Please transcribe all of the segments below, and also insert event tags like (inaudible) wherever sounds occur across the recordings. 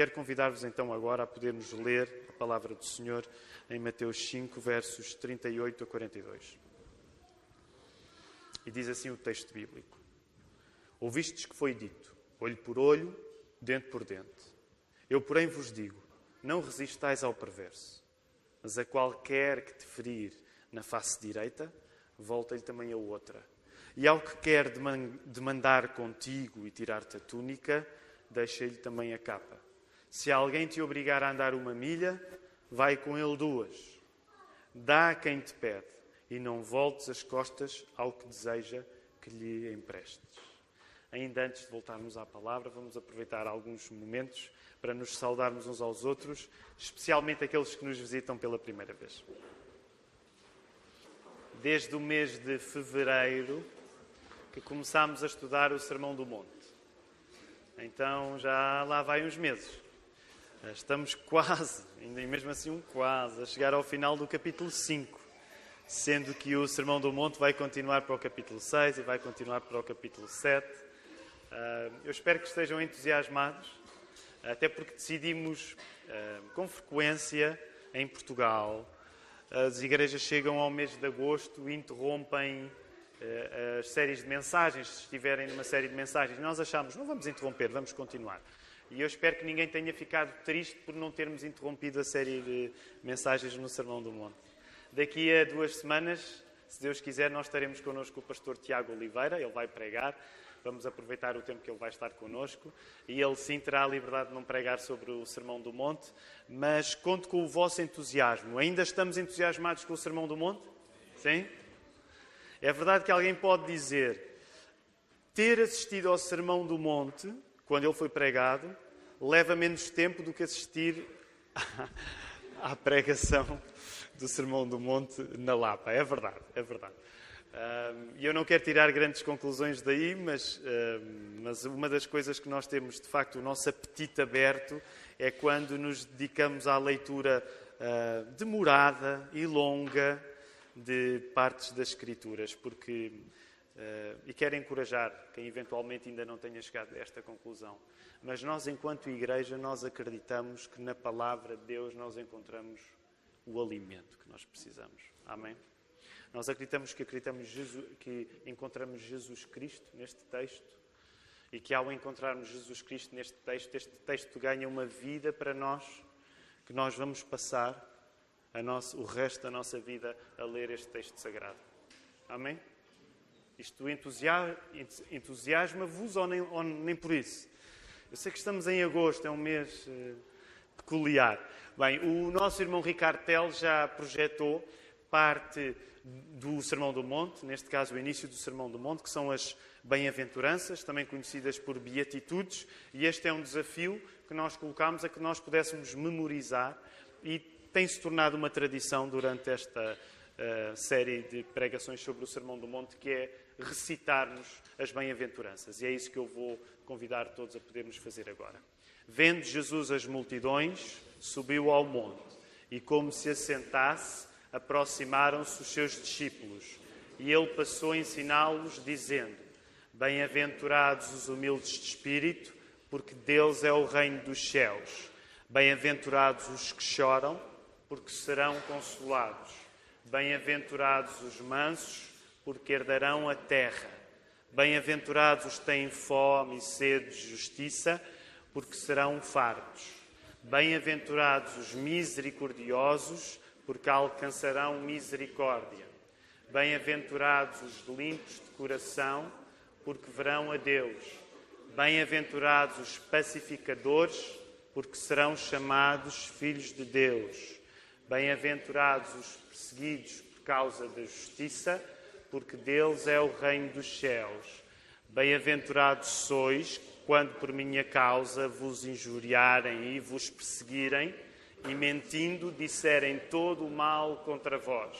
Quero convidar-vos então agora a podermos ler a palavra do Senhor em Mateus 5, versos 38 a 42. E diz assim o texto bíblico: Ouvistes que foi dito, olho por olho, dente por dente. Eu, porém, vos digo: não resistais ao perverso, mas a qualquer que te ferir na face direita, volta-lhe também a outra. E ao que quer demandar contigo e tirar-te a túnica, deixa-lhe também a capa. Se alguém te obrigar a andar uma milha, vai com ele duas. Dá a quem te pede, e não voltes as costas ao que deseja que lhe emprestes. Ainda antes de voltarmos à palavra, vamos aproveitar alguns momentos para nos saudarmos uns aos outros, especialmente aqueles que nos visitam pela primeira vez. Desde o mês de fevereiro que começámos a estudar o Sermão do Monte. Então já lá vai uns meses. Estamos quase, ainda mesmo assim um quase, a chegar ao final do capítulo 5, sendo que o Sermão do Monte vai continuar para o capítulo 6 e vai continuar para o capítulo 7. Ah, eu espero que estejam entusiasmados, até porque decidimos ah, com frequência em Portugal. As igrejas chegam ao mês de agosto e interrompem as séries de mensagens, se estiverem numa série de mensagens. Nós achamos, não vamos interromper, vamos continuar. E eu espero que ninguém tenha ficado triste por não termos interrompido a série de mensagens no Sermão do Monte. Daqui a duas semanas, se Deus quiser, nós estaremos connosco o pastor Tiago Oliveira, ele vai pregar. Vamos aproveitar o tempo que ele vai estar connosco e ele sim terá a liberdade de não pregar sobre o Sermão do Monte, mas conto com o vosso entusiasmo. Ainda estamos entusiasmados com o Sermão do Monte? Sim? É verdade que alguém pode dizer ter assistido ao Sermão do Monte quando ele foi pregado, leva menos tempo do que assistir (laughs) à pregação do Sermão do Monte na Lapa. É verdade, é verdade. E eu não quero tirar grandes conclusões daí, mas, mas uma das coisas que nós temos, de facto, o nosso apetite aberto é quando nos dedicamos à leitura ah, demorada e longa de partes das Escrituras, porque e quero encorajar quem eventualmente ainda não tenha chegado a esta conclusão. Mas nós, enquanto igreja, nós acreditamos que na palavra de Deus nós encontramos o alimento que nós precisamos. Amém? Nós acreditamos que, acreditamos Jesus, que encontramos Jesus Cristo neste texto e que ao encontrarmos Jesus Cristo neste texto, este texto ganha uma vida para nós, que nós vamos passar nosso, o resto da nossa vida a ler este texto sagrado. Amém? Isto entusiasma-vos ou nem, ou nem por isso? Eu sei que estamos em agosto, é um mês uh, peculiar. Bem, o nosso irmão Ricardo Tel já projetou parte do Sermão do Monte, neste caso o início do Sermão do Monte, que são as bem-aventuranças, também conhecidas por beatitudes, e este é um desafio que nós colocámos a que nós pudéssemos memorizar e tem-se tornado uma tradição durante esta uh, série de pregações sobre o Sermão do Monte, que é recitarmos as bem-aventuranças. E é isso que eu vou convidar todos a podermos fazer agora. Vendo Jesus as multidões, subiu ao monte e, como se assentasse, aproximaram-se os seus discípulos. E ele passou a ensiná-los, dizendo: Bem-aventurados os humildes de espírito, porque deles é o reino dos céus. Bem-aventurados os que choram, porque serão consolados. Bem-aventurados os mansos, porque herdarão a terra. Bem-aventurados os que têm fome e sede de justiça, porque serão fartos. Bem-aventurados os misericordiosos, porque alcançarão misericórdia. Bem-aventurados os limpos de coração, porque verão a Deus. Bem-aventurados os pacificadores, porque serão chamados filhos de Deus. Bem-aventurados os perseguidos por causa da justiça, porque deles é o reino dos céus. Bem-aventurados sois quando por minha causa vos injuriarem e vos perseguirem, e mentindo disserem todo o mal contra vós.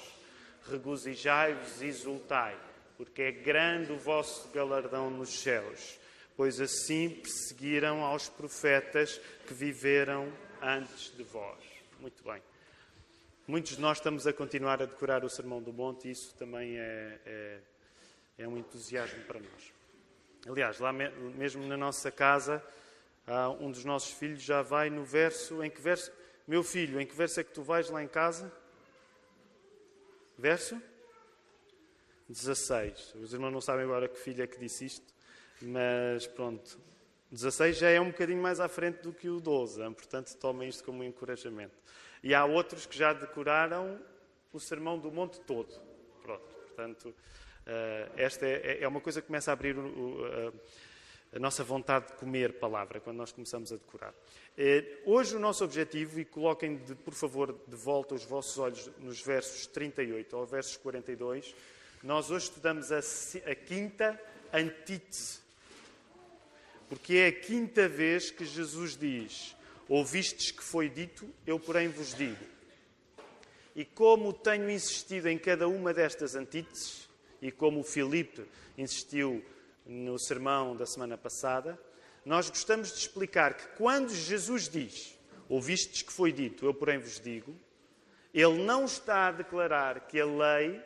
Regozijai-vos e exultai, porque é grande o vosso galardão nos céus, pois assim perseguiram aos profetas que viveram antes de vós. Muito bem. Muitos de nós estamos a continuar a decorar o Sermão do Monte e isso também é, é, é um entusiasmo para nós. Aliás, lá mesmo na nossa casa, um dos nossos filhos já vai no verso. Em que verso? Meu filho, em que verso é que tu vais lá em casa? Verso? 16. Os irmãos não sabem agora que filho é que disse isto, mas pronto. 16 já é um bocadinho mais à frente do que o 12, portanto tomem isto como um encorajamento. E há outros que já decoraram o Sermão do Monte todo. Pronto, portanto, eh, esta é, é uma coisa que começa a abrir a nossa vontade de comer palavra, quando nós começamos a decorar. Eh, hoje o nosso objetivo, e coloquem de, por favor de volta os vossos olhos nos versos 38 ao versos 42, nós hoje estudamos a, a quinta antítese porque é a quinta vez que Jesus diz: Ouvistes que foi dito, eu, porém, vos digo. E como tenho insistido em cada uma destas antíteses, e como o Filipe insistiu no sermão da semana passada, nós gostamos de explicar que quando Jesus diz: Ouvistes que foi dito, eu, porém, vos digo, ele não está a declarar que a lei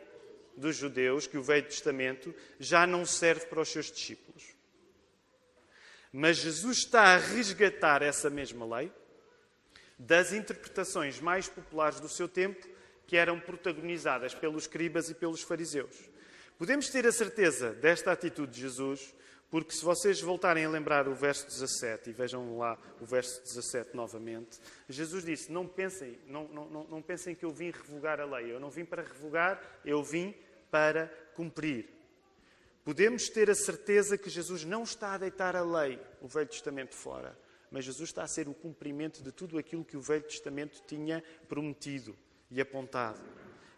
dos judeus, que o Velho Testamento, já não serve para os seus discípulos. Mas Jesus está a resgatar essa mesma lei das interpretações mais populares do seu tempo, que eram protagonizadas pelos escribas e pelos fariseus. Podemos ter a certeza desta atitude de Jesus, porque se vocês voltarem a lembrar o verso 17, e vejam lá o verso 17 novamente, Jesus disse: Não pensem, não, não, não pensem que eu vim revogar a lei. Eu não vim para revogar, eu vim para cumprir. Podemos ter a certeza que Jesus não está a deitar a lei, o Velho Testamento, fora, mas Jesus está a ser o cumprimento de tudo aquilo que o Velho Testamento tinha prometido e apontado.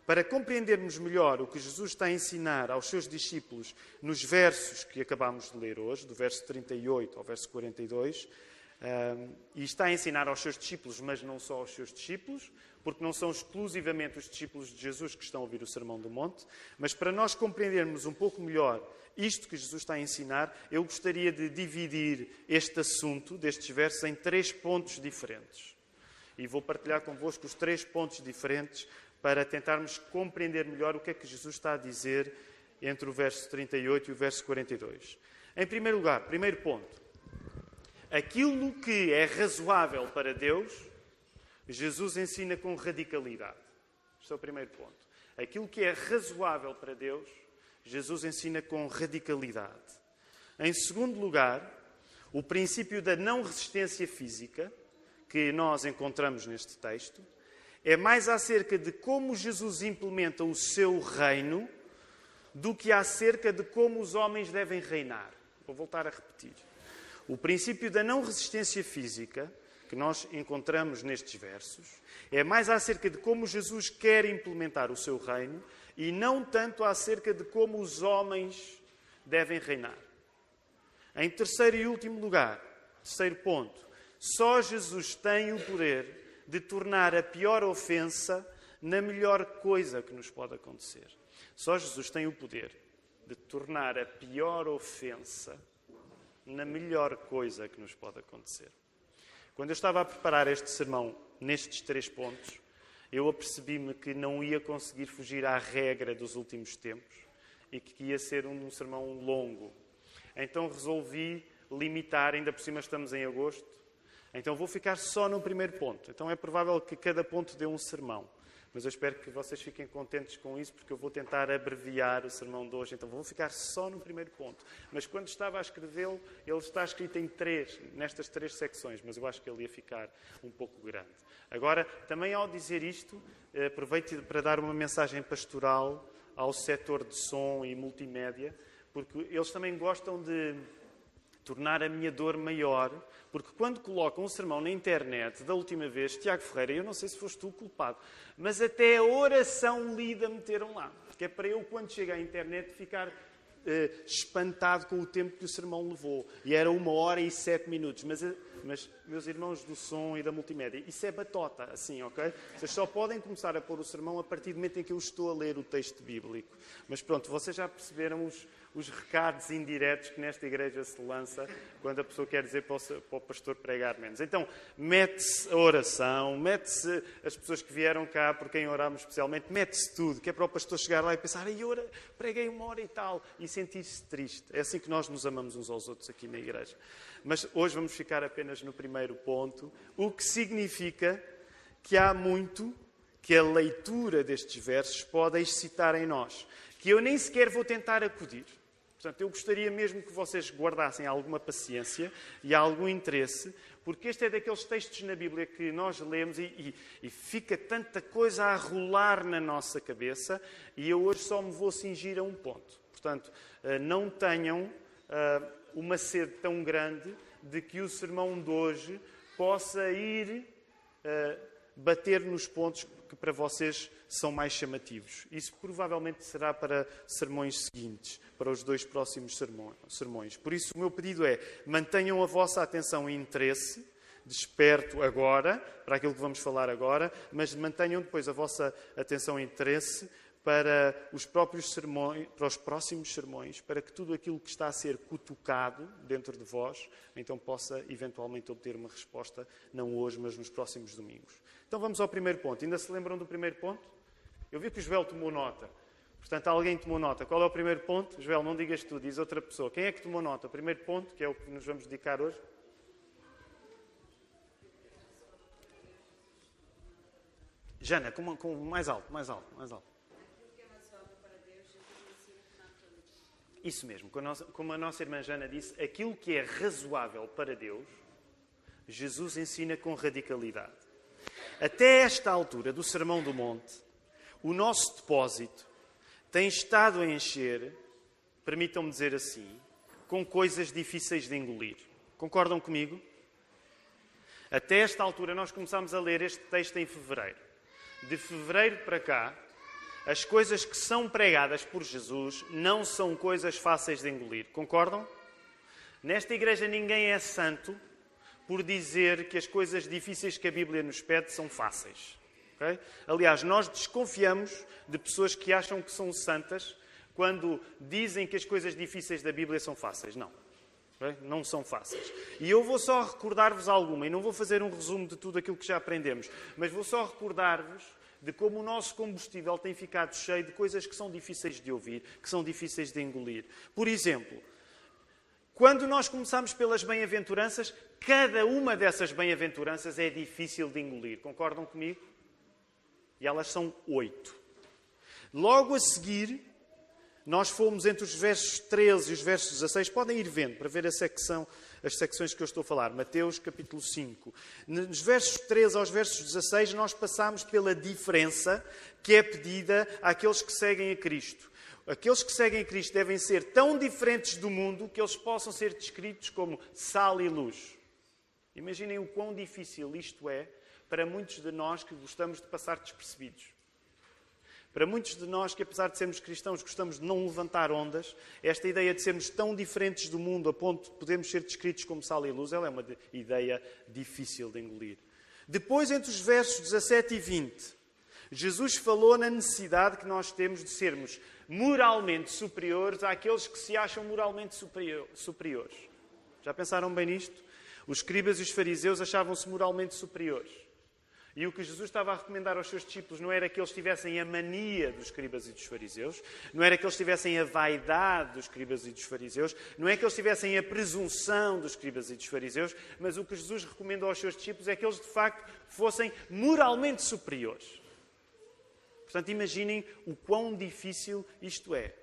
Para compreendermos melhor o que Jesus está a ensinar aos seus discípulos nos versos que acabamos de ler hoje, do verso 38 ao verso 42, um, e está a ensinar aos seus discípulos, mas não só aos seus discípulos, porque não são exclusivamente os discípulos de Jesus que estão a ouvir o Sermão do Monte, mas para nós compreendermos um pouco melhor isto que Jesus está a ensinar, eu gostaria de dividir este assunto, destes versos, em três pontos diferentes. E vou partilhar convosco os três pontos diferentes para tentarmos compreender melhor o que é que Jesus está a dizer entre o verso 38 e o verso 42. Em primeiro lugar, primeiro ponto, aquilo que é razoável para Deus, Jesus ensina com radicalidade. Este é o primeiro ponto. Aquilo que é razoável para Deus, Jesus ensina com radicalidade. Em segundo lugar, o princípio da não resistência física, que nós encontramos neste texto, é mais acerca de como Jesus implementa o seu reino do que acerca de como os homens devem reinar. Vou voltar a repetir. O princípio da não resistência física, que nós encontramos nestes versos, é mais acerca de como Jesus quer implementar o seu reino e não tanto acerca de como os homens devem reinar. Em terceiro e último lugar, terceiro ponto, só Jesus tem o poder de tornar a pior ofensa na melhor coisa que nos pode acontecer. Só Jesus tem o poder de tornar a pior ofensa na melhor coisa que nos pode acontecer. Quando eu estava a preparar este sermão nestes três pontos, eu apercebi-me que não ia conseguir fugir à regra dos últimos tempos e que ia ser um sermão longo. Então resolvi limitar, ainda por cima estamos em agosto, então vou ficar só no primeiro ponto. Então é provável que cada ponto dê um sermão. Mas eu espero que vocês fiquem contentes com isso, porque eu vou tentar abreviar o sermão de hoje. Então vou ficar só no primeiro ponto. Mas quando estava a escrevê-lo, ele está escrito em três, nestas três secções, mas eu acho que ele ia ficar um pouco grande. Agora, também ao dizer isto, eh, aproveito para dar uma mensagem pastoral ao setor de som e multimédia, porque eles também gostam de tornar a minha dor maior, porque quando colocam um sermão na internet da última vez, Tiago Ferreira, eu não sei se foste tu o culpado, mas até a oração lida meteram lá. Que é para eu, quando chego à internet, ficar eh, espantado com o tempo que o sermão levou. E era uma hora e sete minutos. Mas, mas, meus irmãos do som e da multimédia, isso é batota, assim, ok? Vocês só podem começar a pôr o sermão a partir do momento em que eu estou a ler o texto bíblico. Mas pronto, vocês já perceberam os, os recados indiretos que nesta igreja se lança quando a pessoa quer dizer para o, para o pastor pregar menos. Então, mete-se a oração, mete-se as pessoas que vieram cá por quem oramos especialmente, mete-se tudo, que é para o pastor chegar lá e pensar, ai, ora, preguei uma hora e tal, e sentir-se triste. É assim que nós nos amamos uns aos outros aqui na igreja. Mas hoje vamos ficar apenas no primeiro ponto, o que significa que há muito que a leitura destes versos pode excitar em nós, que eu nem sequer vou tentar acudir. Portanto, eu gostaria mesmo que vocês guardassem alguma paciência e algum interesse, porque este é daqueles textos na Bíblia que nós lemos e, e, e, fica tanta coisa a rolar na nossa cabeça, e eu hoje só me vou cingir a um ponto. Portanto, eh, não tenham uma sede tão grande de que o sermão de hoje possa ir eh, bater nos pontos que para vocês são mais chamativos. Isso provavelmente será para sermões seguintes, para os dois próximos sermões. Por isso, o meu pedido é: mantenham a vossa atenção e interesse, desperto agora, para aquilo que vamos falar agora, mas mantenham depois a vossa atenção e interesse para os próprios sermões, para os próximos sermões, para que tudo aquilo que está a ser cutucado dentro de vós, então possa eventualmente obter uma resposta, não hoje, mas nos próximos domingos. Então vamos ao primeiro ponto. Ainda se lembram do primeiro ponto? Eu vi que o Joel tomou nota. Portanto, alguém tomou nota. Qual é o primeiro ponto? Joel, não digas tu, diz outra pessoa. Quem é que tomou nota? O primeiro ponto, que é o que nos vamos dedicar hoje? Jana, com, com mais alto, mais alto, mais alto. Isso mesmo, como a nossa irmã Jana disse, aquilo que é razoável para Deus, Jesus ensina com radicalidade. Até esta altura do Sermão do Monte, o nosso depósito tem estado a encher, permitam-me dizer assim, com coisas difíceis de engolir. Concordam comigo? Até esta altura, nós começámos a ler este texto em fevereiro. De fevereiro para cá, as coisas que são pregadas por Jesus não são coisas fáceis de engolir. Concordam? Nesta igreja ninguém é santo por dizer que as coisas difíceis que a Bíblia nos pede são fáceis. Okay? Aliás, nós desconfiamos de pessoas que acham que são santas quando dizem que as coisas difíceis da Bíblia são fáceis. Não. Okay? Não são fáceis. E eu vou só recordar-vos alguma, e não vou fazer um resumo de tudo aquilo que já aprendemos, mas vou só recordar-vos de como o nosso combustível tem ficado cheio de coisas que são difíceis de ouvir, que são difíceis de engolir. Por exemplo, quando nós começamos pelas bem-aventuranças, cada uma dessas bem-aventuranças é difícil de engolir. Concordam comigo? E elas são oito. Logo a seguir, nós fomos entre os versos 13 e os versos 16. Podem ir vendo para ver a secção as secções que eu estou a falar. Mateus capítulo 5. Nos versos 13 aos versos 16, nós passamos pela diferença que é pedida àqueles que seguem a Cristo. Aqueles que seguem a Cristo devem ser tão diferentes do mundo que eles possam ser descritos como sal e luz. Imaginem o quão difícil isto é para muitos de nós que gostamos de passar despercebidos. Para muitos de nós que, apesar de sermos cristãos, gostamos de não levantar ondas, esta ideia de sermos tão diferentes do mundo a ponto de podermos ser descritos como sal e luz, ela é uma ideia difícil de engolir. Depois, entre os versos 17 e 20, Jesus falou na necessidade que nós temos de sermos moralmente superiores àqueles que se acham moralmente superior, superiores. Já pensaram bem nisto? Os escribas e os fariseus achavam-se moralmente superiores. E o que Jesus estava a recomendar aos seus discípulos não era que eles tivessem a mania dos escribas e dos fariseus, não era que eles tivessem a vaidade dos escribas e dos fariseus, não é que eles tivessem a presunção dos escribas e dos fariseus, mas o que Jesus recomendou aos seus discípulos é que eles de facto fossem moralmente superiores. Portanto, imaginem o quão difícil isto é.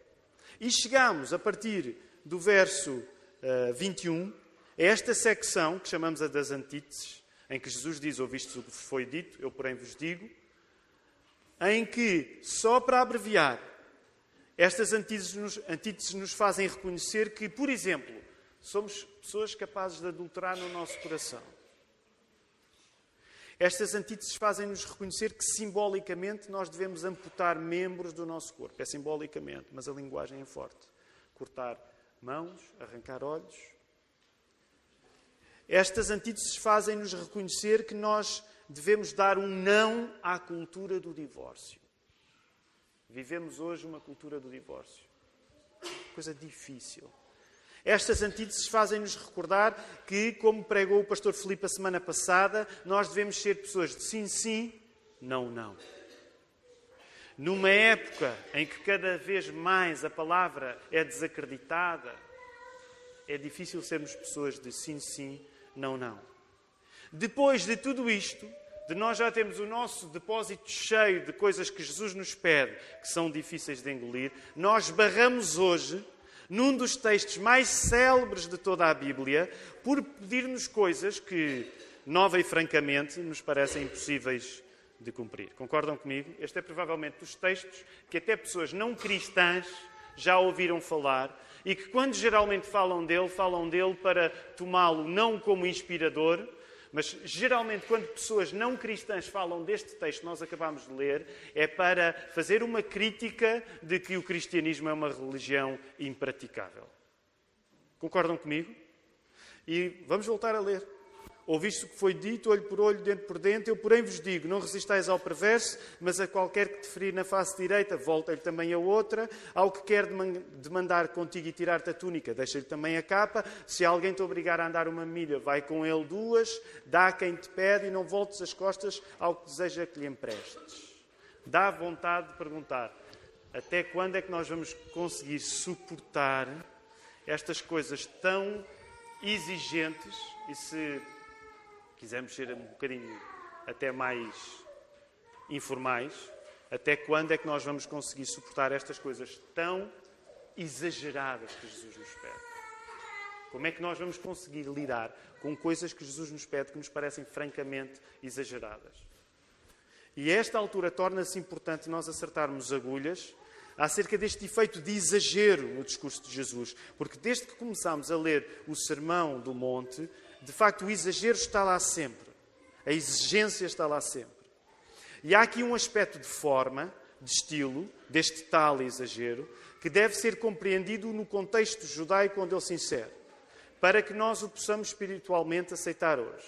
E chegamos, a partir do verso uh, 21, a esta secção que chamamos a das antíteses, em que Jesus diz: Ouvistes o que foi dito, eu porém vos digo, em que, só para abreviar, estas antíteses nos, antíteses nos fazem reconhecer que, por exemplo, somos pessoas capazes de adulterar no nosso coração. Estas antíteses fazem-nos reconhecer que, simbolicamente, nós devemos amputar membros do nosso corpo. É simbolicamente, mas a linguagem é forte. Cortar mãos, arrancar olhos, estas antíteses fazem-nos reconhecer que nós devemos dar um não à cultura do divórcio. Vivemos hoje uma cultura do divórcio. Coisa difícil. Estas antíteses fazem-nos recordar que, como pregou o pastor Filipe a semana passada, nós devemos ser pessoas de sim, sim, não, não. Numa época em que cada vez mais a palavra é desacreditada, é difícil sermos pessoas de sim, sim, não, não. Depois de tudo isto, de nós já temos o nosso depósito cheio de coisas que Jesus nos pede, que são difíceis de engolir, nós barramos hoje num dos textos mais célebres de toda a Bíblia, por pedir-nos coisas que, nova e francamente, nos parecem impossíveis de cumprir. Concordam comigo? Este é provavelmente dos textos que até pessoas não cristãs já ouviram falar e que, quando geralmente falam dele, falam dele para tomá-lo não como inspirador, mas geralmente, quando pessoas não cristãs falam deste texto que nós acabamos de ler, é para fazer uma crítica de que o cristianismo é uma religião impraticável. Concordam comigo? E vamos voltar a ler. Ouviste o que foi dito, olho por olho, dente por dente. Eu, porém, vos digo: não resistais ao perverso, mas a qualquer que te ferir na face direita, volta-lhe também a outra. Ao que quer demandar contigo e tirar-te a túnica, deixa-lhe também a capa. Se alguém te obrigar a andar uma milha, vai com ele duas. Dá a quem te pede e não voltes as costas ao que deseja que lhe emprestes. Dá vontade de perguntar: até quando é que nós vamos conseguir suportar estas coisas tão exigentes e se quisermos ser um bocadinho até mais informais, até quando é que nós vamos conseguir suportar estas coisas tão exageradas que Jesus nos pede? Como é que nós vamos conseguir lidar com coisas que Jesus nos pede que nos parecem francamente exageradas? E a esta altura torna-se importante nós acertarmos agulhas acerca deste efeito de exagero no discurso de Jesus, porque desde que começámos a ler o Sermão do Monte, de facto, o exagero está lá sempre. A exigência está lá sempre. E há aqui um aspecto de forma, de estilo, deste tal exagero, que deve ser compreendido no contexto judaico onde ele se insere, para que nós o possamos espiritualmente aceitar hoje.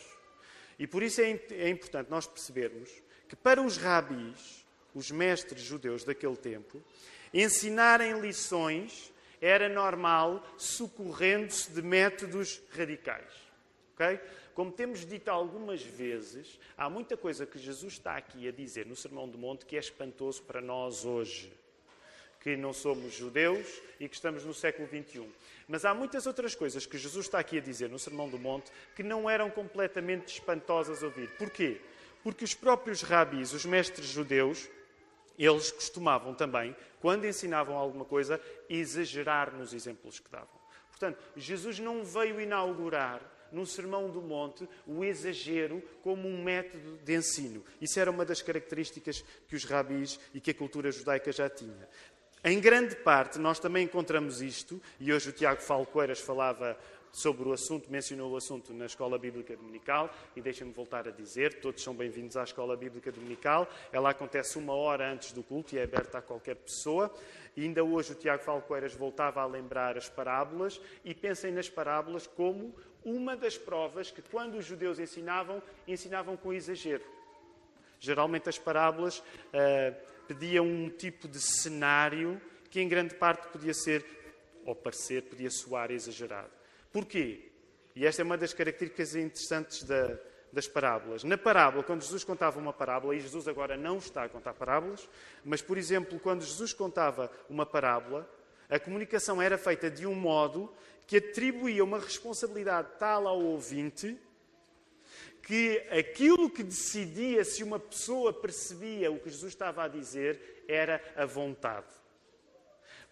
E por isso é, é importante nós percebermos que para os rabis, os mestres judeus daquele tempo, ensinarem lições era normal socorrendo-se de métodos radicais. Okay? Como temos dito algumas vezes, há muita coisa que Jesus está aqui a dizer no Sermão do Monte que é espantoso para nós hoje, que não somos judeus e que estamos no século XXI. Mas há muitas outras coisas que Jesus está aqui a dizer no Sermão do Monte que não eram completamente espantosas a ouvir. Porquê? Porque os próprios rabis, os mestres judeus, eles costumavam também, quando ensinavam alguma coisa, exagerar nos exemplos que davam. Portanto, Jesus não veio inaugurar no Sermão do Monte o exagero como um método de ensino. Isso era uma das características que os rabis e que a cultura judaica já tinha. Em grande parte, nós também encontramos isto, e hoje o Tiago Falcoeiras falava sobre o assunto, mencionou o assunto na Escola Bíblica Dominical, e deixa-me voltar a dizer, todos são bem-vindos à Escola Bíblica Dominical. Ela acontece uma hora antes do culto e é aberta a qualquer pessoa. E ainda hoje o Tiago Falcoeiras voltava a lembrar as parábolas, e pensem nas parábolas como uma das provas que, quando os judeus ensinavam, ensinavam com exagero. Geralmente as parábolas uh, pediam um tipo de cenário que, em grande parte, podia ser, ou parecer, podia soar exagerado. Porquê? E esta é uma das características interessantes da, das parábolas. Na parábola, quando Jesus contava uma parábola, e Jesus agora não está a contar parábolas, mas, por exemplo, quando Jesus contava uma parábola, a comunicação era feita de um modo que atribuía uma responsabilidade tal ao ouvinte que aquilo que decidia se uma pessoa percebia o que Jesus estava a dizer era a vontade.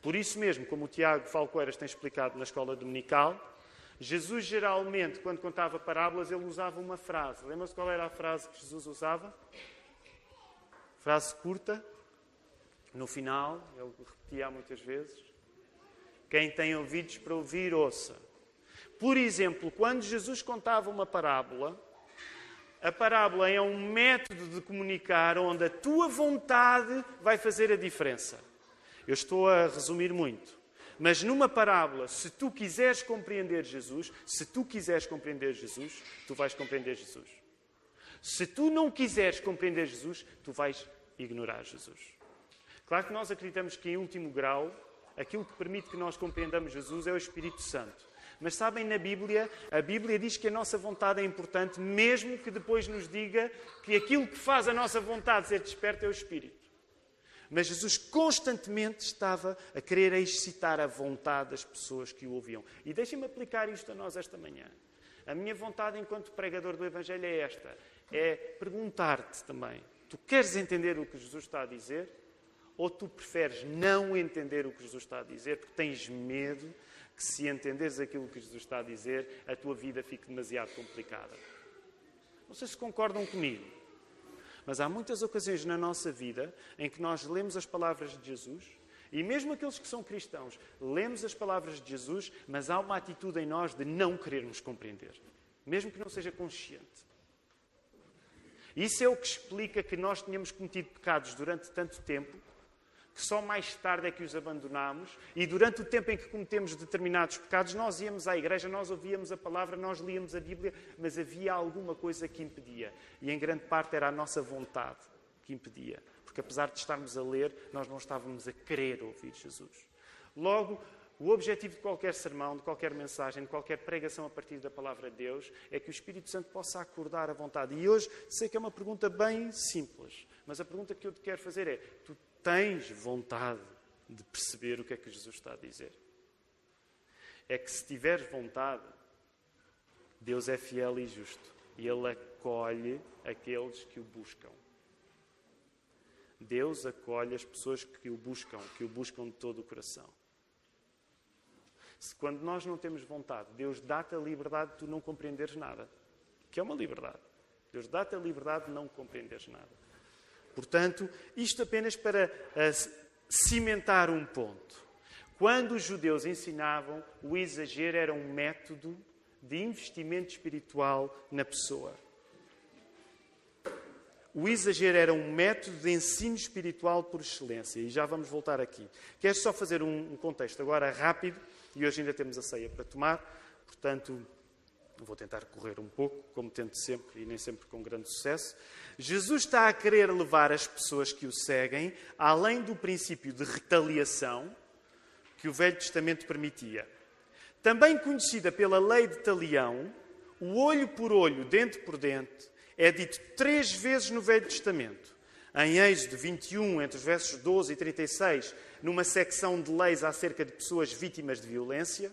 Por isso mesmo, como o Tiago Falcoeiras tem explicado na escola dominical, Jesus geralmente, quando contava parábolas, ele usava uma frase. Lembra-se qual era a frase que Jesus usava? Frase curta, no final, ele repetia muitas vezes. Quem tem ouvidos para ouvir, ouça. Por exemplo, quando Jesus contava uma parábola, a parábola é um método de comunicar onde a tua vontade vai fazer a diferença. Eu estou a resumir muito. Mas numa parábola, se tu quiseres compreender Jesus, se tu quiseres compreender Jesus, tu vais compreender Jesus. Se tu não quiseres compreender Jesus, tu vais ignorar Jesus. Claro que nós acreditamos que, em último grau, aquilo que permite que nós compreendamos Jesus é o Espírito Santo. Mas sabem, na Bíblia, a Bíblia diz que a nossa vontade é importante, mesmo que depois nos diga que aquilo que faz a nossa vontade ser desperta é o Espírito. Mas Jesus constantemente estava a querer excitar a vontade das pessoas que o ouviam. E deixem-me aplicar isto a nós esta manhã. A minha vontade enquanto pregador do Evangelho é esta: é perguntar-te também. Tu queres entender o que Jesus está a dizer? Ou tu preferes não entender o que Jesus está a dizer porque tens medo que, se entenderes aquilo que Jesus está a dizer, a tua vida fique demasiado complicada? Não sei se concordam comigo, mas há muitas ocasiões na nossa vida em que nós lemos as palavras de Jesus e mesmo aqueles que são cristãos, lemos as palavras de Jesus, mas há uma atitude em nós de não querermos compreender, mesmo que não seja consciente. Isso é o que explica que nós tenhamos cometido pecados durante tanto tempo que só mais tarde é que os abandonamos e durante o tempo em que cometemos determinados pecados, nós íamos à igreja, nós ouvíamos a palavra, nós líamos a Bíblia, mas havia alguma coisa que impedia. E em grande parte era a nossa vontade que impedia. Porque apesar de estarmos a ler, nós não estávamos a querer ouvir Jesus. Logo, o objetivo de qualquer sermão, de qualquer mensagem, de qualquer pregação a partir da palavra de Deus é que o Espírito Santo possa acordar a vontade. E hoje sei que é uma pergunta bem simples, mas a pergunta que eu te quero fazer é: tu tens vontade de perceber o que é que Jesus está a dizer? É que se tiveres vontade, Deus é fiel e justo e Ele acolhe aqueles que o buscam. Deus acolhe as pessoas que o buscam, que o buscam de todo o coração. Se quando nós não temos vontade, Deus dá-te a liberdade de tu não compreenderes nada, que é uma liberdade. Deus dá-te a liberdade de não compreenderes nada. Portanto, isto apenas para uh, cimentar um ponto. Quando os judeus ensinavam, o exagero era um método de investimento espiritual na pessoa. O exagero era um método de ensino espiritual por excelência. E já vamos voltar aqui. Quero só fazer um contexto agora rápido, e hoje ainda temos a ceia para tomar, portanto, Vou tentar correr um pouco, como tento sempre e nem sempre com grande sucesso. Jesus está a querer levar as pessoas que o seguem além do princípio de retaliação que o Velho Testamento permitia. Também conhecida pela lei de Talião, o olho por olho, dente por dente, é dito três vezes no Velho Testamento. Em Êxodo 21, entre os versos 12 e 36, numa secção de leis acerca de pessoas vítimas de violência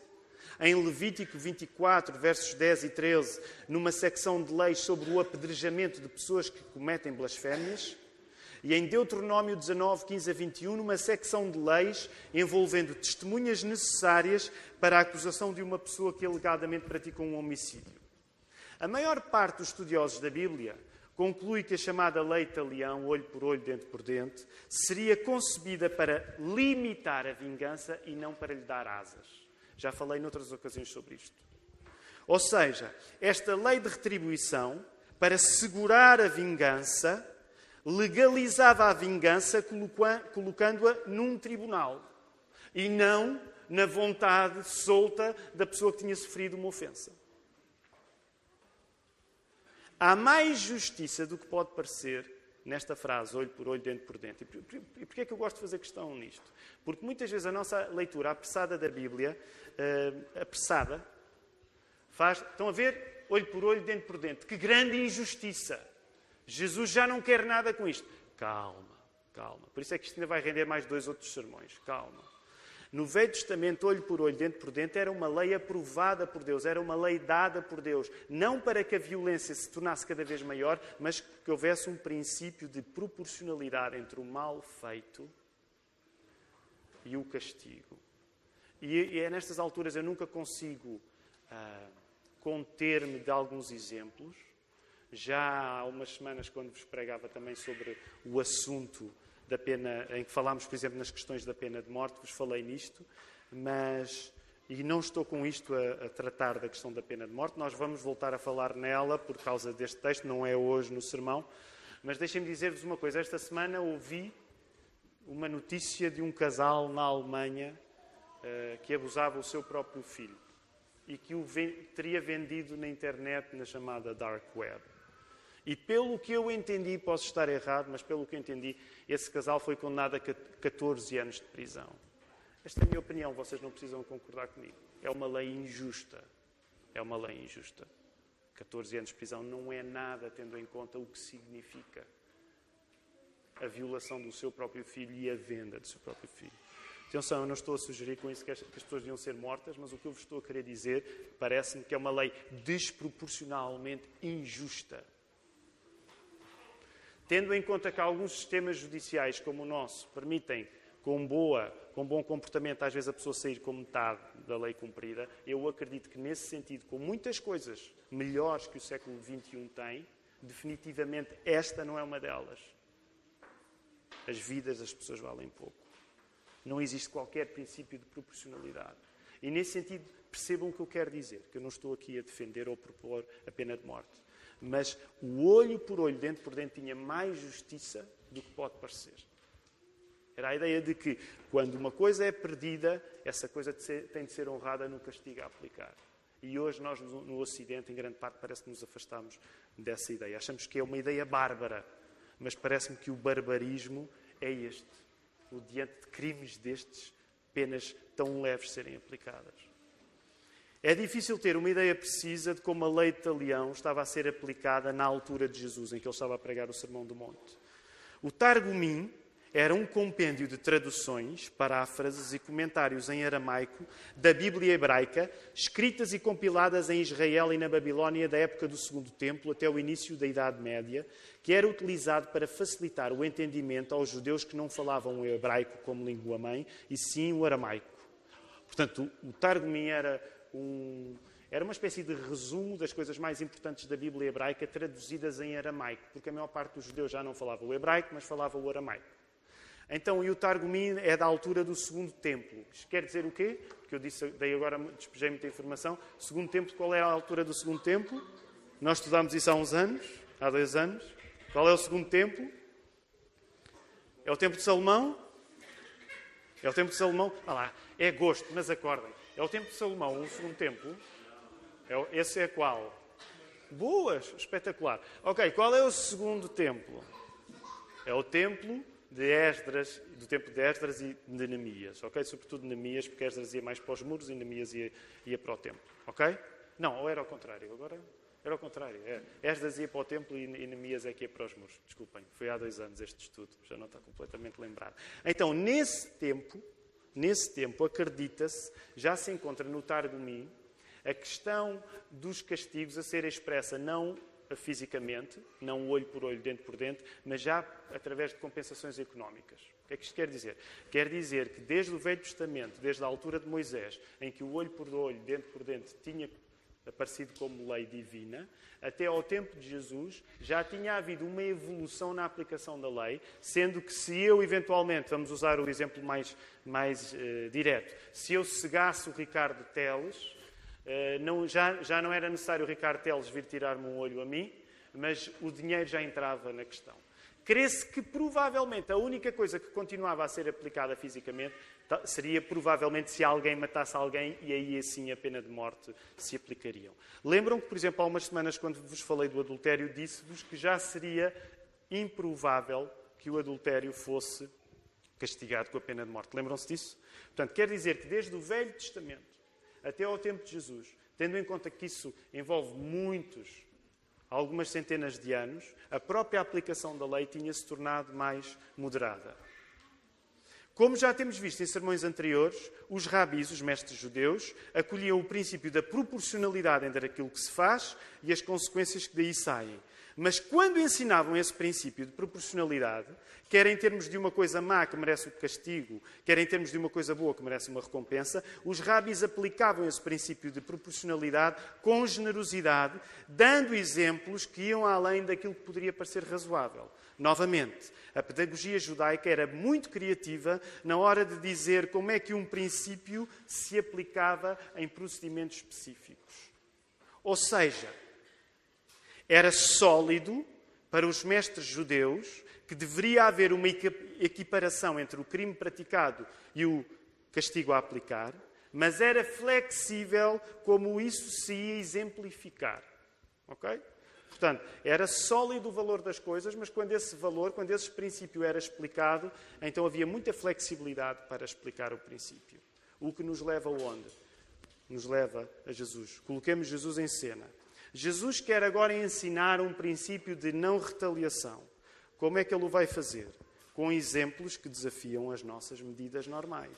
em Levítico 24, versos 10 e 13, numa secção de leis sobre o apedrejamento de pessoas que cometem blasfémias, e em Deuteronômio 19, 15 a 21, numa secção de leis envolvendo testemunhas necessárias para a acusação de uma pessoa que alegadamente praticou um homicídio. A maior parte dos estudiosos da Bíblia conclui que a chamada lei talião, olho por olho, dente por dente, seria concebida para limitar a vingança e não para lhe dar asas. Já falei noutras ocasiões sobre isto. Ou seja, esta lei de retribuição, para segurar a vingança, legalizava a vingança colocando-a num tribunal e não na vontade solta da pessoa que tinha sofrido uma ofensa. Há mais justiça do que pode parecer nesta frase, olho por olho, dente por dente. E porquê é que eu gosto de fazer questão nisto? Porque muitas vezes a nossa leitura apressada da Bíblia, uh, apressada, faz. Estão a ver? Olho por olho, dente por dente. Que grande injustiça! Jesus já não quer nada com isto. Calma, calma. Por isso é que isto ainda vai render mais dois outros sermões. Calma. No Velho Testamento, olho por olho, dente por dente, era uma lei aprovada por Deus, era uma lei dada por Deus. Não para que a violência se tornasse cada vez maior, mas que houvesse um princípio de proporcionalidade entre o mal feito e o castigo. E é nestas alturas eu nunca consigo ah, conter-me de alguns exemplos. Já há umas semanas, quando vos pregava também sobre o assunto da pena, em que falámos, por exemplo, nas questões da pena de morte, vos falei nisto, mas. E não estou com isto a, a tratar da questão da pena de morte, nós vamos voltar a falar nela por causa deste texto, não é hoje no sermão, mas deixem-me dizer-vos uma coisa. Esta semana ouvi uma notícia de um casal na Alemanha uh, que abusava o seu próprio filho e que o teria vendido na internet na chamada Dark Web. E pelo que eu entendi, posso estar errado, mas pelo que eu entendi, esse casal foi condenado a 14 anos de prisão. Esta é a minha opinião, vocês não precisam concordar comigo. É uma lei injusta. É uma lei injusta. 14 anos de prisão não é nada tendo em conta o que significa. a violação do seu próprio filho e a venda do seu próprio filho. Atenção, eu não estou a sugerir com isso que as, pessoas deviam ser mortas, mas o que eu vos estou a querer dizer parece-me que é uma lei desproporcionalmente injusta. Tendo em conta que alguns sistemas judiciais, como o nosso, permitem, com, boa, com bom comportamento, às vezes a pessoa sair com metade da lei cumprida, eu acredito que, nesse sentido, com muitas coisas melhores que o século XXI tem, definitivamente esta não é uma delas. As vidas das pessoas valem pouco. Não existe qualquer princípio de proporcionalidade. E nesse sentido, percebam o que eu quero dizer, que eu não estou aqui a defender ou propor a pena de morte. Mas o olho por olho, dente por dente, tinha mais justiça do que pode parecer. Era a ideia de que, quando uma coisa é perdida, essa coisa tem de ser honrada no castigo a aplicar. E hoje nós, no Ocidente, em grande parte, parece que nos afastamos dessa ideia. Achamos que é uma ideia bárbara, mas parece-me que o barbarismo é este o diante de crimes destes, penas tão leves serem aplicadas. É difícil ter uma ideia precisa de como a lei de Talião estava a ser aplicada na altura de Jesus, em que ele estava a pregar o Sermão do Monte. O Targumim era um compêndio de traduções, paráfrases e comentários em aramaico da Bíblia hebraica, escritas e compiladas em Israel e na Babilónia da época do Segundo Templo até o início da Idade Média, que era utilizado para facilitar o entendimento aos judeus que não falavam o hebraico como língua mãe, e sim o aramaico. Portanto, o Targumim era um, era uma espécie de resumo das coisas mais importantes da Bíblia hebraica traduzidas em aramaico, porque a maior parte dos judeus já não falava o hebraico, mas falava o aramaico. Então, e o Targumim é da altura do segundo templo. Isto quer dizer o quê? Porque eu disse, dei agora, despejei muita informação. Segundo templo, qual é a altura do segundo templo? Nós estudámos isso há uns anos, há dois anos. Qual é o segundo templo? É o templo de Salomão? É o templo de Salomão? Ah lá, é agosto, mas acordem. É o templo de Salomão, o segundo templo. É, esse é qual? Boas, espetacular. Ok, qual é o segundo templo? É o templo de Esdras, do tempo de Esdras e de Neemias, ok? Sobretudo Neemias, porque Esdras ia mais para os muros e Neemias ia, ia para o templo, ok? Não, ou era ao contrário, agora era ao contrário. É. Esdras ia para o templo e Neemias é que ia para os muros. Desculpem, foi há dois anos este estudo, já não está completamente lembrado. Então, nesse tempo, nesse tempo, acredita-se, já se encontra no Targumim a questão dos castigos a ser expressa não fisicamente, não olho por olho, dente por dente, mas já através de compensações económicas. O que é que isto quer dizer? Quer dizer que desde o Velho Testamento, desde a altura de Moisés, em que o olho por olho, dente por dente, tinha aparecido como lei divina, até ao tempo de Jesus, já tinha havido uma evolução na aplicação da lei, sendo que se eu eventualmente, vamos usar o exemplo mais, mais uh, direto, se eu cegasse o Ricardo Teles, eh, não, já, já não era necessário o Ricardo Teles vir tirar-me um olho a mim, mas o dinheiro já entrava na questão. Crê-se que provavelmente a única coisa que continuava a ser aplicada fisicamente seria provavelmente se alguém matasse alguém e aí assim a pena de morte se aplicariam. Lembram que, por exemplo, há umas semanas, quando vos falei do adultério, disse-vos que já seria improvável que o adultério fosse castigado com a pena de morte. Lembram-se disso? Portanto, quer dizer que desde o Velho Testamento até ao tempo de Jesus, tendo em conta que isso envolve muitos, algumas centenas de anos, a própria aplicação da lei tinha-se tornado mais moderada. Como já temos visto em sermões anteriores, os rabis, os mestres judeus, acolhiam o princípio da proporcionalidade entre aquilo que se faz e as consequências que daí saem. Mas quando ensinavam esse princípio de proporcionalidade, quer em termos de uma coisa má que merece o castigo, quer em termos de uma coisa boa que merece uma recompensa, os rabis aplicavam esse princípio de proporcionalidade com generosidade, dando exemplos que iam além daquilo que poderia parecer razoável. Novamente, a pedagogia judaica era muito criativa na hora de dizer como é que um princípio se aplicava em procedimentos específicos. Ou seja, era sólido para os mestres judeus que deveria haver uma equiparação entre o crime praticado e o castigo a aplicar, mas era flexível como isso se ia exemplificar. Ok? Portanto, era sólido o valor das coisas, mas quando esse valor, quando esse princípio era explicado, então havia muita flexibilidade para explicar o princípio. O que nos leva aonde? Nos leva a Jesus. Coloquemos Jesus em cena. Jesus quer agora ensinar um princípio de não retaliação. Como é que ele o vai fazer? com exemplos que desafiam as nossas medidas normais.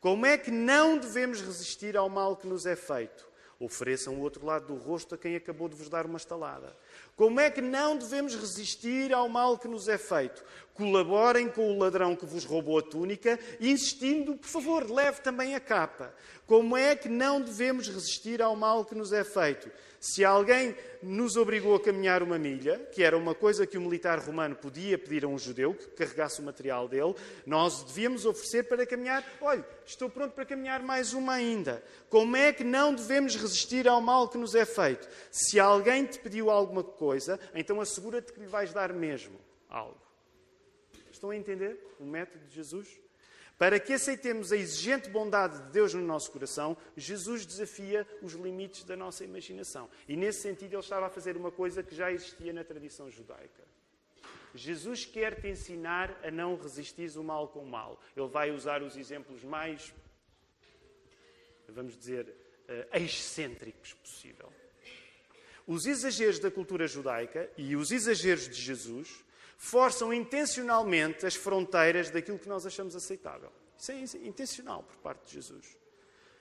Como é que não devemos resistir ao mal que nos é feito? Ofereçam o outro lado do rosto a quem acabou de vos dar uma estalada. Como é que não devemos resistir ao mal que nos é feito? Colaborem com o ladrão que vos roubou a túnica, insistindo, por favor, leve também a capa. Como é que não devemos resistir ao mal que nos é feito? Se alguém nos obrigou a caminhar uma milha, que era uma coisa que o militar romano podia pedir a um judeu que carregasse o material dele, nós devíamos oferecer para caminhar. Olha, estou pronto para caminhar mais uma ainda. Como é que não devemos resistir ao mal que nos é feito? Se alguém te pediu alguma coisa, então assegura-te que lhe vais dar mesmo algo. Estão a entender o método de Jesus? Para que aceitemos a exigente bondade de Deus no nosso coração, Jesus desafia os limites da nossa imaginação. E nesse sentido, ele estava a fazer uma coisa que já existia na tradição judaica. Jesus quer te ensinar a não resistir o mal com o mal. Ele vai usar os exemplos mais, vamos dizer, uh, excêntricos possível. Os exageros da cultura judaica e os exageros de Jesus forçam intencionalmente as fronteiras daquilo que nós achamos aceitável. Isso é intencional por parte de Jesus.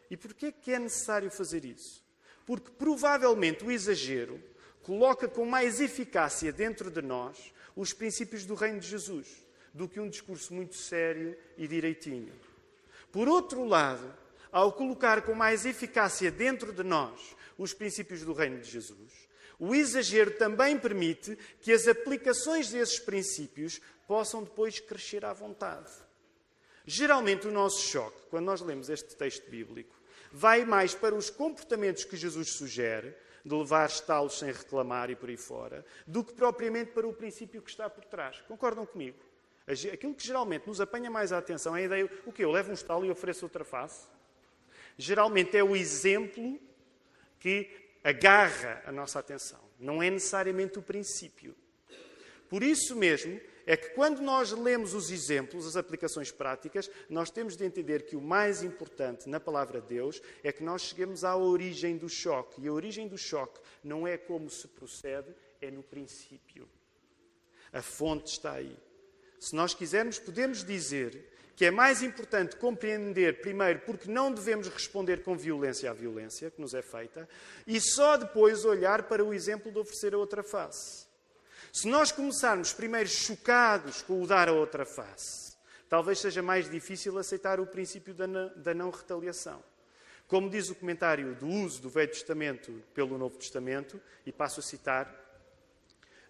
E porquê que é necessário fazer isso? Porque provavelmente o exagero coloca com mais eficácia dentro de nós os princípios do reino de Jesus do que um discurso muito sério e direitinho. Por outro lado, ao colocar com mais eficácia dentro de nós os princípios do reino de Jesus, o exagero também permite que as aplicações desses princípios possam depois crescer à vontade. Geralmente, o nosso choque, quando nós lemos este texto bíblico, vai mais para os comportamentos que Jesus sugere, de levar estalos sem reclamar e por aí fora, do que propriamente para o princípio que está por trás. Concordam comigo? Aquilo que geralmente nos apanha mais a atenção é a ideia: o que? Eu levo um estalo e ofereço outra face? Geralmente é o exemplo que agarra a nossa atenção. Não é necessariamente o princípio. Por isso mesmo, é que quando nós lemos os exemplos, as aplicações práticas, nós temos de entender que o mais importante na palavra de Deus é que nós cheguemos à origem do choque. E a origem do choque não é como se procede, é no princípio. A fonte está aí. Se nós quisermos, podemos dizer que é mais importante compreender primeiro porque não devemos responder com violência à violência que nos é feita e só depois olhar para o exemplo de oferecer a outra face. Se nós começarmos primeiro chocados com o dar a outra face, talvez seja mais difícil aceitar o princípio da não retaliação. Como diz o comentário do uso do Velho Testamento pelo Novo Testamento, e passo a citar,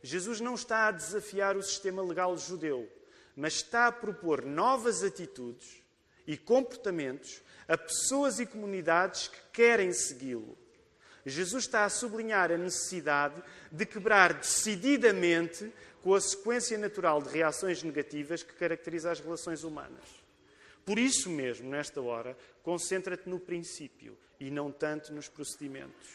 Jesus não está a desafiar o sistema legal judeu, mas está a propor novas atitudes e comportamentos a pessoas e comunidades que querem segui-lo. Jesus está a sublinhar a necessidade de quebrar decididamente com a sequência natural de reações negativas que caracteriza as relações humanas. Por isso mesmo, nesta hora, concentra-te no princípio e não tanto nos procedimentos.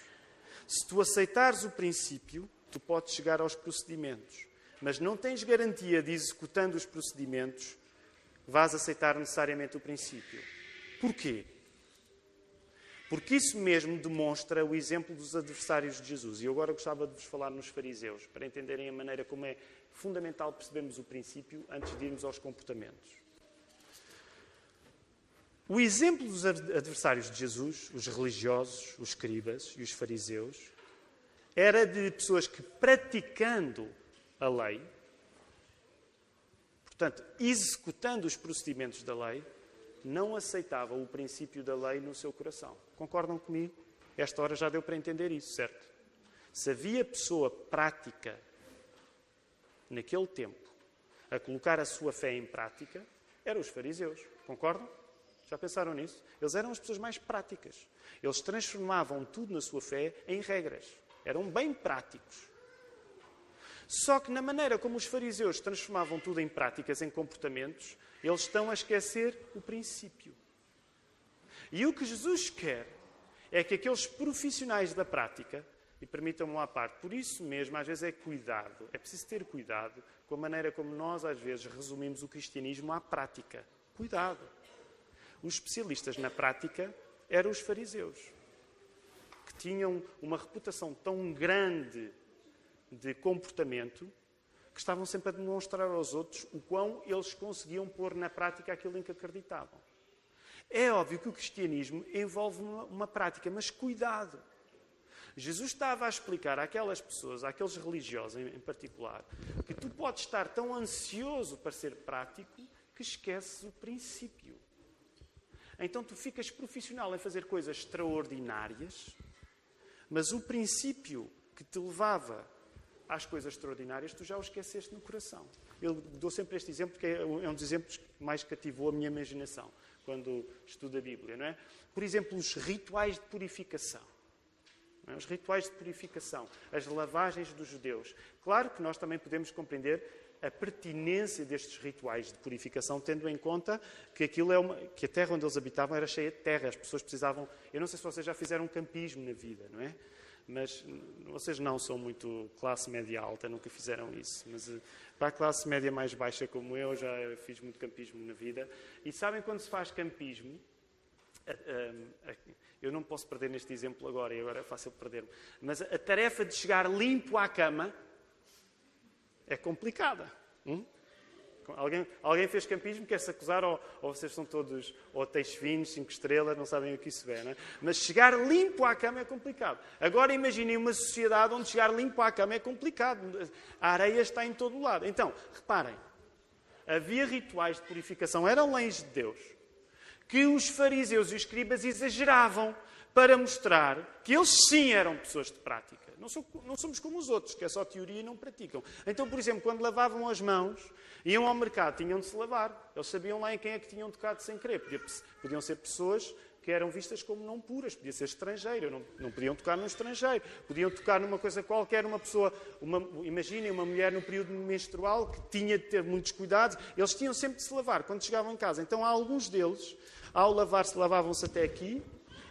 Se tu aceitares o princípio, tu podes chegar aos procedimentos mas não tens garantia de executando os procedimentos vás aceitar necessariamente o princípio. Porquê? Porque isso mesmo demonstra o exemplo dos adversários de Jesus. E eu agora gostava de vos falar nos fariseus, para entenderem a maneira como é fundamental percebermos o princípio antes de irmos aos comportamentos. O exemplo dos adversários de Jesus, os religiosos, os escribas e os fariseus, era de pessoas que, praticando a lei, portanto, executando os procedimentos da lei, não aceitava o princípio da lei no seu coração. Concordam comigo? Esta hora já deu para entender isso, certo? Se havia pessoa prática naquele tempo a colocar a sua fé em prática, eram os fariseus. Concordam? Já pensaram nisso? Eles eram as pessoas mais práticas. Eles transformavam tudo na sua fé em regras. Eram bem práticos. Só que na maneira como os fariseus transformavam tudo em práticas, em comportamentos, eles estão a esquecer o princípio. E o que Jesus quer é que aqueles profissionais da prática, e permitam-me uma parte, por isso mesmo, às vezes é cuidado, é preciso ter cuidado com a maneira como nós, às vezes, resumimos o cristianismo à prática. Cuidado. Os especialistas na prática eram os fariseus, que tinham uma reputação tão grande de comportamento que estavam sempre a demonstrar aos outros o quão eles conseguiam pôr na prática aquilo em que acreditavam. É óbvio que o cristianismo envolve uma, uma prática, mas cuidado. Jesus estava a explicar àquelas pessoas, àqueles religiosos em, em particular, que tu podes estar tão ansioso para ser prático que esqueces o princípio. Então tu ficas profissional em fazer coisas extraordinárias, mas o princípio que te levava às coisas extraordinárias, tu já o esqueceste no coração. Eu dou sempre este exemplo porque é um dos exemplos que mais cativou a minha imaginação quando estudo a Bíblia, não é? Por exemplo, os rituais de purificação. É? Os rituais de purificação, as lavagens dos judeus. Claro que nós também podemos compreender a pertinência destes rituais de purificação, tendo em conta que aquilo é uma, que a terra onde eles habitavam era cheia de terra, as pessoas precisavam. Eu não sei se vocês já fizeram campismo na vida, não é? Mas vocês não são muito classe média alta, nunca fizeram isso. Mas eh, para a classe média mais baixa como eu, já fiz muito campismo na vida. E sabem quando se faz campismo? Eu não posso perder neste exemplo agora, e agora é fácil perder-me. Mas a tarefa de chegar limpo à cama é complicada. Hum? Alguém, alguém fez campismo, quer-se acusar, ou, ou, vocês são todos hotéis finos, cinco estrelas, não sabem o que isso é, não é? Mas chegar limpo à cama é complicado. Agora imaginem uma sociedade onde chegar limpo à cama é complicado. A areia está em todo o lado. Então, reparem, havia rituais de purificação, eram leis de Deus, que os fariseus e os escribas exageravam para mostrar que eles sim eram pessoas de prática. Não, sou, não somos como os outros, que é só teoria e não praticam. Então, por exemplo, quando lavavam as mãos, iam ao mercado, tinham de se lavar. Eles sabiam lá em quem é que tinham tocado sem querer. Podiam ser pessoas que eram vistas como não puras, podia ser estrangeiro, não, não podiam tocar num estrangeiro, podiam tocar numa coisa qualquer, uma pessoa, uma, imaginem uma mulher no período menstrual que tinha de ter muitos cuidados, eles tinham sempre de se lavar quando chegavam em casa. Então, há alguns deles, ao lavar-se, lavavam-se até aqui,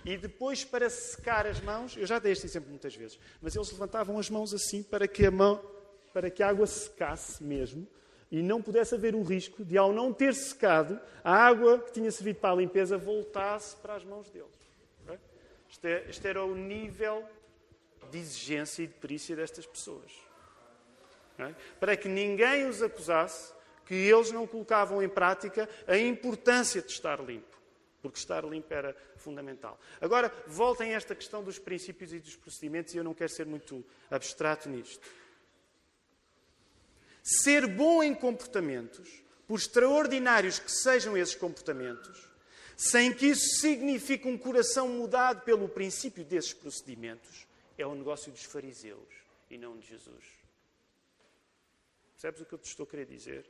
e depois, para secar as mãos, eu já dei este exemplo muitas vezes, mas eles levantavam as mãos assim para que a mão, para que a água secasse mesmo e não pudesse haver o risco de, ao não ter secado, a água que tinha servido para a limpeza voltasse para as mãos deles. Este, é, este era o nível de exigência e de perícia destas pessoas. Para que ninguém os acusasse que eles não colocavam em prática a importância de estar limpo porque estar limpo era fundamental. Agora, voltem a esta questão dos princípios e dos procedimentos, e eu não quero ser muito abstrato nisto. Ser bom em comportamentos, por extraordinários que sejam esses comportamentos, sem que isso signifique um coração mudado pelo princípio desses procedimentos, é o negócio dos fariseus e não de Jesus. Percebes o que eu te estou a querer dizer?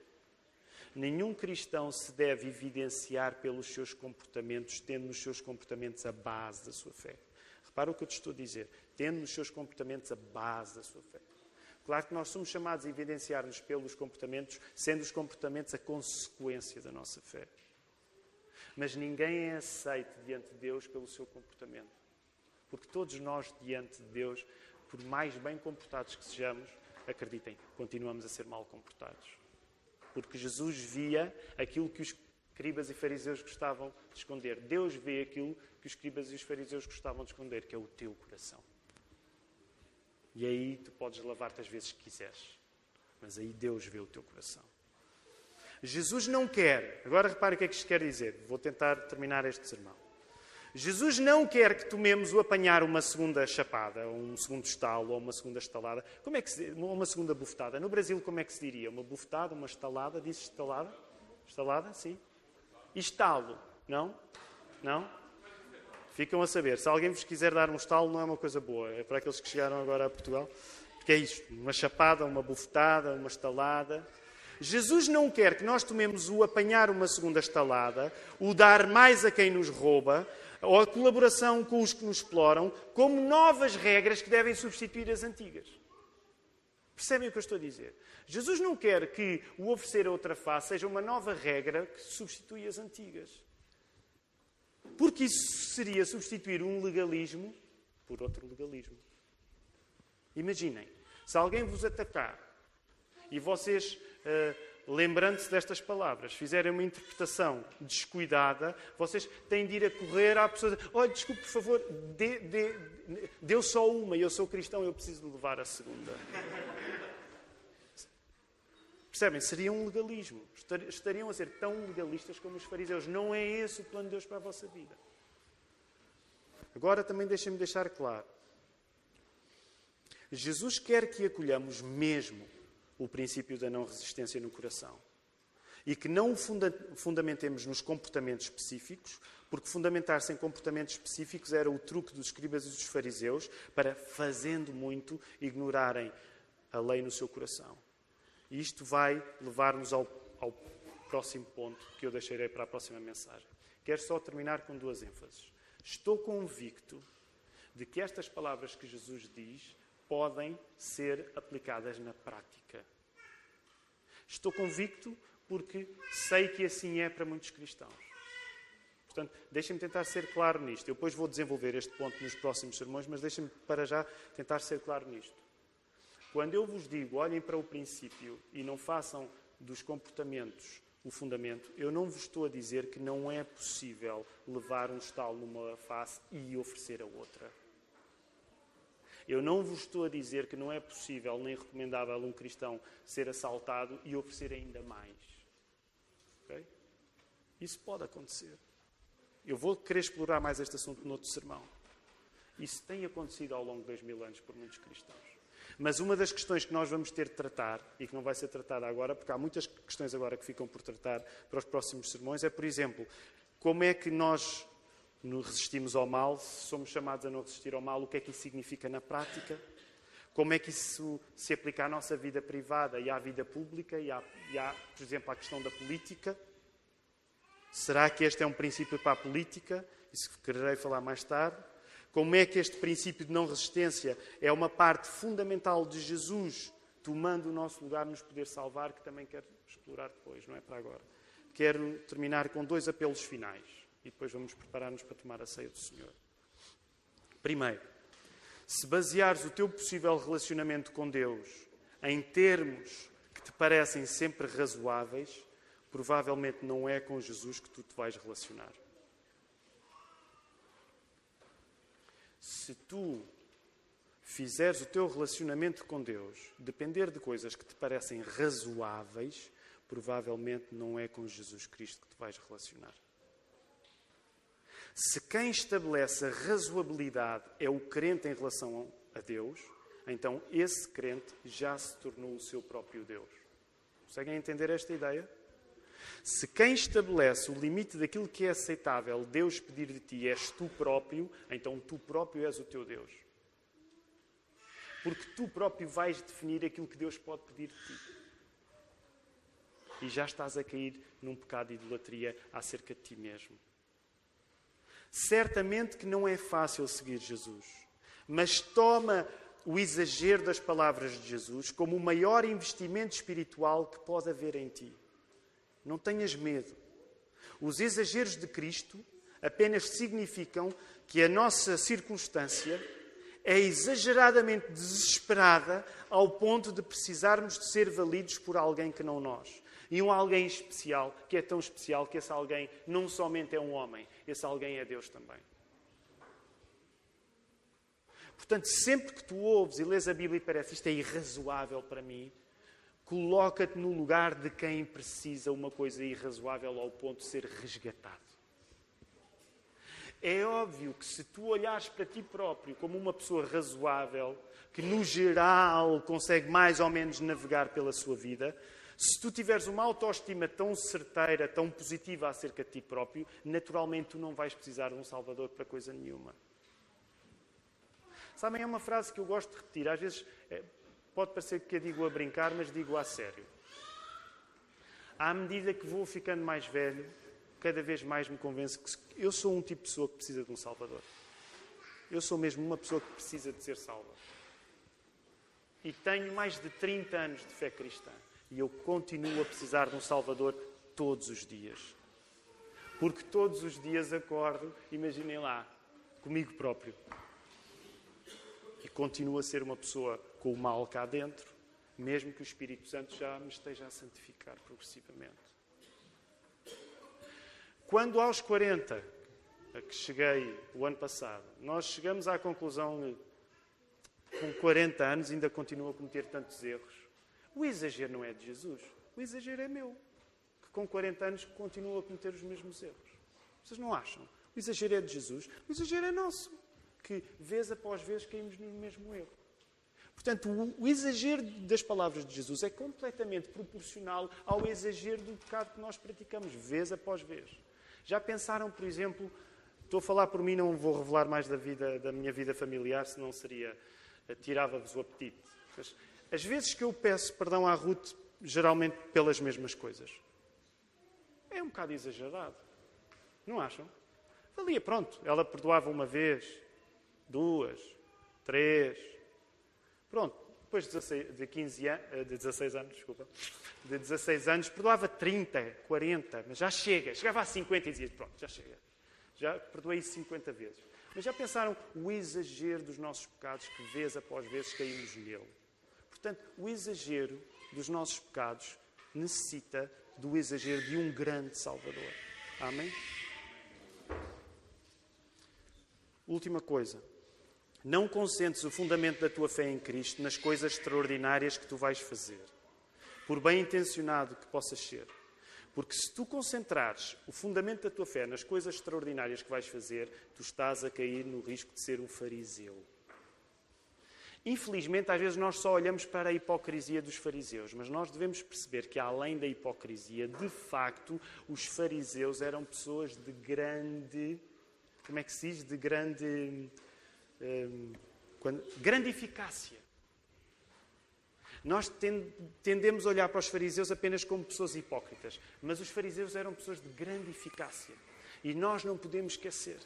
Nenhum cristão se deve evidenciar pelos seus comportamentos, tendo nos seus comportamentos a base da sua fé. Repara o que eu te estou a dizer. Tendo nos seus comportamentos a base da sua fé. Claro que nós somos chamados a evidenciar-nos pelos comportamentos, sendo os comportamentos a consequência da nossa fé. Mas ninguém é aceito diante de Deus pelo seu comportamento. Porque todos nós, diante de Deus, por mais bem comportados que sejamos, acreditem, continuamos a ser mal comportados porque Jesus via aquilo que os escribas e fariseus gostavam de esconder. Deus vê aquilo que os escribas e os fariseus gostavam de esconder, que é o teu coração. E aí tu podes lavar-te as vezes que quiseres, mas aí Deus vê o teu coração. Jesus não quer, agora repare o que é que isto quer dizer, vou tentar terminar este sermão. Jesus não quer que tomemos o apanhar uma segunda chapada, um segundo estalo, ou uma segunda estalada. Como é que se, uma segunda bufetada. No Brasil, como é que se diria? Uma bufetada, uma estalada? Diz estalada? Estalada, sim. Estalo? Não? Não? Ficam a saber. Se alguém vos quiser dar um estalo, não é uma coisa boa. É para aqueles que chegaram agora a Portugal. Porque é isto: uma chapada, uma bufetada, uma estalada. Jesus não quer que nós tomemos o apanhar uma segunda estalada, o dar mais a quem nos rouba, ou a colaboração com os que nos exploram, como novas regras que devem substituir as antigas. Percebem o que eu estou a dizer? Jesus não quer que o oferecer a outra face seja uma nova regra que substitui as antigas. Porque isso seria substituir um legalismo por outro legalismo. Imaginem, se alguém vos atacar e vocês uh, lembrando-se destas palavras, fizerem uma interpretação descuidada, vocês têm de ir a correr à pessoa olha, desculpe, por favor, dê, dê, deu só uma e eu sou cristão, eu preciso de levar a segunda. Percebem? Seria um legalismo. Estariam a ser tão legalistas como os fariseus. Não é esse o plano de Deus para a vossa vida. Agora também deixem-me deixar claro. Jesus quer que acolhamos mesmo o princípio da não resistência no coração. E que não o funda fundamentemos nos comportamentos específicos, porque fundamentar-se em comportamentos específicos era o truque dos escribas e dos fariseus para, fazendo muito, ignorarem a lei no seu coração. E isto vai levar-nos ao, ao próximo ponto que eu deixarei para a próxima mensagem. Quero só terminar com duas ênfases. Estou convicto de que estas palavras que Jesus diz podem ser aplicadas na prática. Estou convicto porque sei que assim é para muitos cristãos. Portanto, deixem-me tentar ser claro nisto. Eu depois vou desenvolver este ponto nos próximos sermões, mas deixem-me para já tentar ser claro nisto. Quando eu vos digo, olhem para o princípio e não façam dos comportamentos o fundamento, eu não vos estou a dizer que não é possível levar um estalo numa face e oferecer a outra. Eu não vos estou a dizer que não é possível nem recomendável um cristão ser assaltado e oferecer ainda mais. Okay? Isso pode acontecer. Eu vou querer explorar mais este assunto no outro sermão. Isso tem acontecido ao longo de dois mil anos por muitos cristãos. Mas uma das questões que nós vamos ter de tratar, e que não vai ser tratada agora, porque há muitas questões agora que ficam por tratar para os próximos sermões, é, por exemplo, como é que nós resistimos ao mal, se somos chamados a não resistir ao mal, o que é que isso significa na prática? Como é que isso se aplica à nossa vida privada e à vida pública e, à, e à, por exemplo, à questão da política? Será que este é um princípio para a política? Isso quererei falar mais tarde. Como é que este princípio de não resistência é uma parte fundamental de Jesus tomando o nosso lugar nos poder salvar, que também quero explorar depois, não é para agora. Quero terminar com dois apelos finais e depois vamos preparar-nos para tomar a ceia do Senhor. Primeiro, se baseares o teu possível relacionamento com Deus em termos que te parecem sempre razoáveis, provavelmente não é com Jesus que tu te vais relacionar. se tu fizeres o teu relacionamento com Deus depender de coisas que te parecem razoáveis, provavelmente não é com Jesus Cristo que te vais relacionar. Se quem estabelece a razoabilidade é o crente em relação a Deus, então esse crente já se tornou o seu próprio Deus. Conseguem entender esta ideia? Se quem estabelece o limite daquilo que é aceitável Deus pedir de ti és tu próprio, então tu próprio és o teu Deus. Porque tu próprio vais definir aquilo que Deus pode pedir de ti. E já estás a cair num pecado de idolatria acerca de ti mesmo. Certamente que não é fácil seguir Jesus, mas toma o exagero das palavras de Jesus como o maior investimento espiritual que pode haver em ti. Não tenhas medo. Os exageros de Cristo apenas significam que a nossa circunstância é exageradamente desesperada ao ponto de precisarmos de ser validos por alguém que não nós. E um alguém especial, que é tão especial que esse alguém não somente é um homem, esse alguém é Deus também. Portanto, sempre que tu ouves e lês a Bíblia e parece isto é irrazoável para mim, Coloca-te no lugar de quem precisa uma coisa irrazoável ao ponto de ser resgatado. É óbvio que se tu olhares para ti próprio como uma pessoa razoável, que no geral consegue mais ou menos navegar pela sua vida, se tu tiveres uma autoestima tão certeira, tão positiva acerca de ti próprio, naturalmente tu não vais precisar de um Salvador para coisa nenhuma. Sabem, é uma frase que eu gosto de repetir. Às vezes, é, Pode parecer que eu digo a brincar, mas digo a sério. À medida que vou ficando mais velho, cada vez mais me convenço que eu sou um tipo de pessoa que precisa de um Salvador. Eu sou mesmo uma pessoa que precisa de ser salva. E tenho mais de 30 anos de fé cristã. E eu continuo a precisar de um Salvador todos os dias. Porque todos os dias acordo, imaginem lá, comigo próprio. E continuo a ser uma pessoa com o mal cá dentro, mesmo que o Espírito Santo já me esteja a santificar progressivamente. Quando aos 40, a que cheguei o ano passado, nós chegamos à conclusão com 40 anos ainda continuo a cometer tantos erros. O exagero não é de Jesus, o exagero é meu, que com 40 anos continua a cometer os mesmos erros. Vocês não acham? O exagero é de Jesus, o exagero é nosso, que vez após vez caímos no mesmo erro. Portanto, o, exagero das palavras de Jesus é completamente proporcional ao exagero do pecado que nós praticamos, vez após vez. Já pensaram, por exemplo, estou a falar por mim, não vou revelar mais da, vida, da minha vida familiar, senão seria, eh, tirava-vos o apetite. Mas, as vezes que eu peço perdão à Ruth, geralmente pelas mesmas coisas, é um bocado exagerado. Não acham? Valia, pronto, ela perdoava uma vez, duas, três. Pronto, depois de, 16, de, 15 anos, de 16 anos, desculpa, de 16 anos, perdoava 30, 40, mas já chega. Chegava a 50 e dizia, pronto, já chega. Já perdoei 50 vezes. Mas já pensaram o exagero dos nossos pecados que vez após vez caímos nele? Portanto, o exagero dos nossos pecados necessita do exagero de um grande Salvador. Amém? Última coisa. Não concentres o fundamento da tua fé em Cristo nas coisas extraordinárias que tu vais fazer, por bem intencionado que possas ser. Porque se tu concentrares o fundamento da tua fé nas coisas extraordinárias que vais fazer, tu estás a cair no risco de ser um fariseu. Infelizmente, às vezes nós só olhamos para a hipocrisia dos fariseus, mas nós devemos perceber que, além da hipocrisia, de facto, os fariseus eram pessoas de grande. Como é que se diz? De grande. Um, quando, grande eficácia. Nós tendemos a olhar para os fariseus apenas como pessoas hipócritas, mas os fariseus eram pessoas de grande eficácia. E nós não podemos esquecer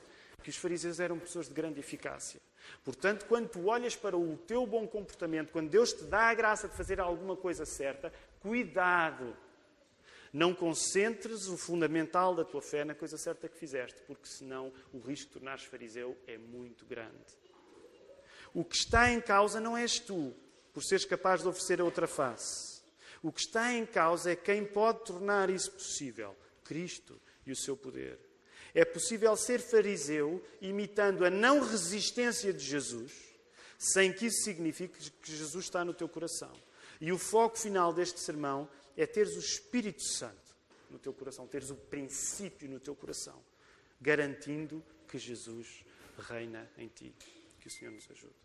que os fariseus eram pessoas de grande eficácia. Portanto, quando tu olhas para o teu bom comportamento, quando Deus te dá a graça de fazer alguma coisa certa, cuidado. Não concentres o fundamental da tua fé na coisa certa que fizeste, porque senão o risco de tornares fariseu é muito grande. O que está em causa não és tu, por seres capaz de oferecer a outra face. O que está em causa é quem pode tornar isso possível: Cristo e o seu poder. É possível ser fariseu imitando a não resistência de Jesus, sem que isso signifique que Jesus está no teu coração. E o foco final deste sermão é teres o Espírito Santo no teu coração, teres o princípio no teu coração, garantindo que Jesus reina em ti. Que o Senhor nos ajude.